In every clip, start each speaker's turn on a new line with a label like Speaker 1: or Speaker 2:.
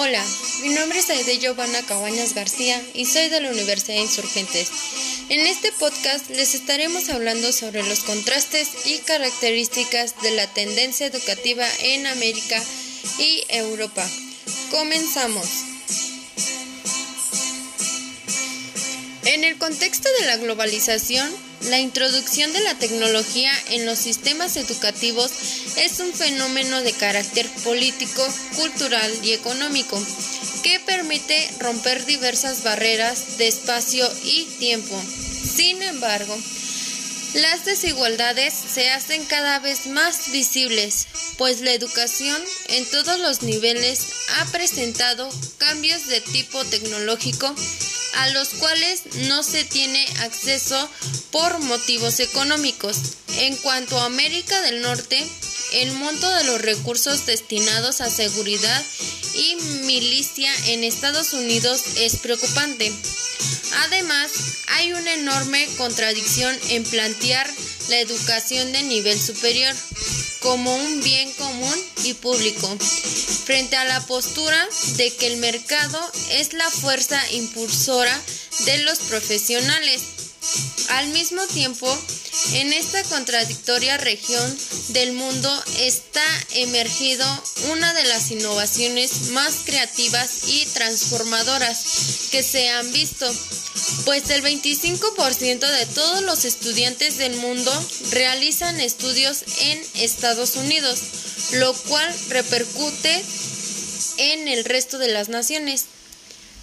Speaker 1: Hola, mi nombre es Aide Giovanna Cabañas García y soy de la Universidad de Insurgentes. En este podcast les estaremos hablando sobre los contrastes y características de la tendencia educativa en América y Europa. Comenzamos. En el contexto de la globalización, la introducción de la tecnología en los sistemas educativos es un fenómeno de carácter político, cultural y económico que permite romper diversas barreras de espacio y tiempo. Sin embargo, las desigualdades se hacen cada vez más visibles, pues la educación en todos los niveles ha presentado cambios de tipo tecnológico a los cuales no se tiene acceso por motivos económicos. En cuanto a América del Norte, el monto de los recursos destinados a seguridad y milicia en Estados Unidos es preocupante. Además, hay una enorme contradicción en plantear la educación de nivel superior como un bien común y público, frente a la postura de que el mercado es la fuerza impulsora de los profesionales. Al mismo tiempo, en esta contradictoria región del mundo está emergido una de las innovaciones más creativas y transformadoras que se han visto, pues el 25% de todos los estudiantes del mundo realizan estudios en Estados Unidos, lo cual repercute en el resto de las naciones.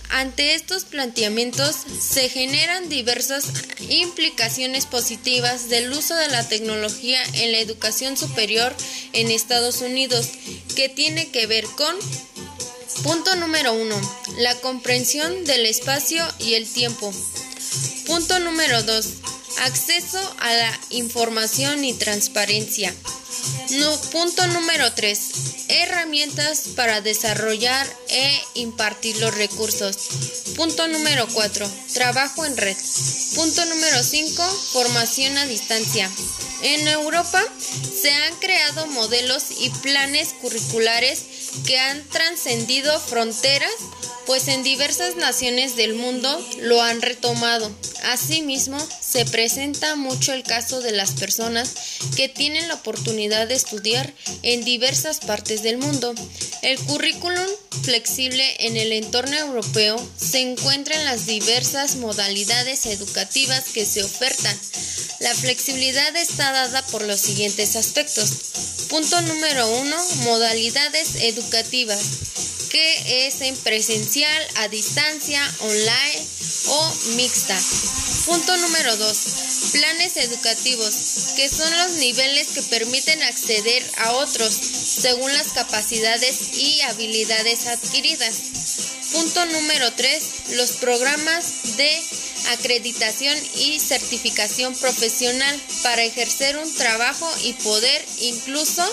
Speaker 1: Ante estos planteamientos se generan diversas implicaciones positivas del uso de la tecnología en la educación superior en Estados Unidos, que tiene que ver con Punto número 1. La comprensión del espacio y el tiempo. Punto número 2. Acceso a la información y transparencia. Punto número 3. Herramientas para desarrollar e impartir los recursos. Punto número 4. Trabajo en red. Punto número 5. Formación a distancia. En Europa se han creado modelos y planes curriculares que han trascendido fronteras, pues en diversas naciones del mundo lo han retomado. Asimismo, se presenta mucho el caso de las personas que tienen la oportunidad de estudiar en diversas partes del mundo. El currículum flexible en el entorno europeo se encuentra en las diversas modalidades educativas que se ofertan. La flexibilidad está dada por los siguientes aspectos. Punto número uno, modalidades educativas, que es en presencial, a distancia, online mixta. Punto número 2. Planes educativos, que son los niveles que permiten acceder a otros según las capacidades y habilidades adquiridas. Punto número 3. Los programas de acreditación y certificación profesional para ejercer un trabajo y poder incluso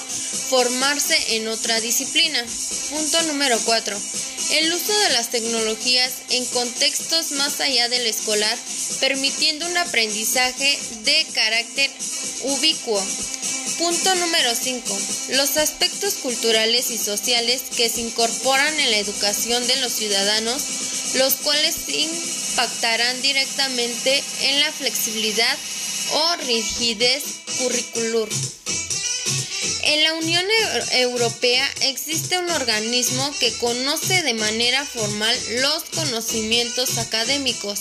Speaker 1: formarse en otra disciplina. Punto número 4. El uso de las tecnologías en contextos más allá del escolar, permitiendo un aprendizaje de carácter ubicuo. Punto número 5. Los aspectos culturales y sociales que se incorporan en la educación de los ciudadanos, los cuales impactarán directamente en la flexibilidad o rigidez curricular. En la Unión Europea existe un organismo que conoce de manera formal los conocimientos académicos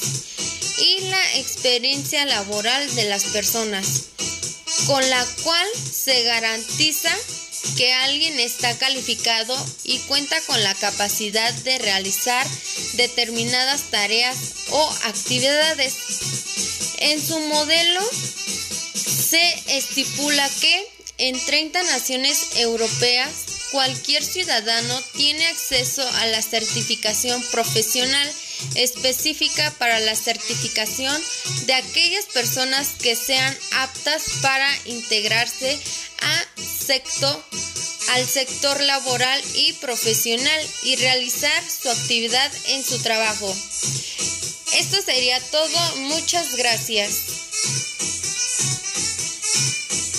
Speaker 1: y la experiencia laboral de las personas, con la cual se garantiza que alguien está calificado y cuenta con la capacidad de realizar determinadas tareas o actividades. En su modelo se estipula que en 30 naciones europeas cualquier ciudadano tiene acceso a la certificación profesional específica para la certificación de aquellas personas que sean aptas para integrarse a al sector laboral y profesional y realizar su actividad en su trabajo. Esto sería todo. Muchas gracias.